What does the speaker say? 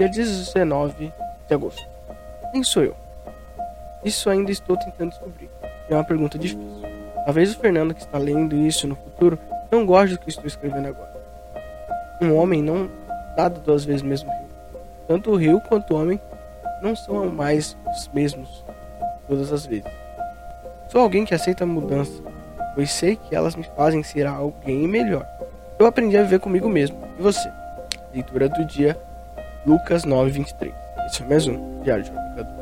dia 19 de agosto. Quem sou eu? Isso ainda estou tentando descobrir. É uma pergunta difícil. Talvez o Fernando que está lendo isso no futuro não goste do que estou escrevendo agora. Um homem não nada duas vezes mesmo rio. Tanto o rio quanto o homem não são mais os mesmos todas as vezes. Sou alguém que aceita a mudança, pois sei que elas me fazem ser alguém melhor. Eu aprendi a viver comigo mesmo. E você? Leitura do dia, Lucas 9, 23. Esse é mais um Diário de um Pecador.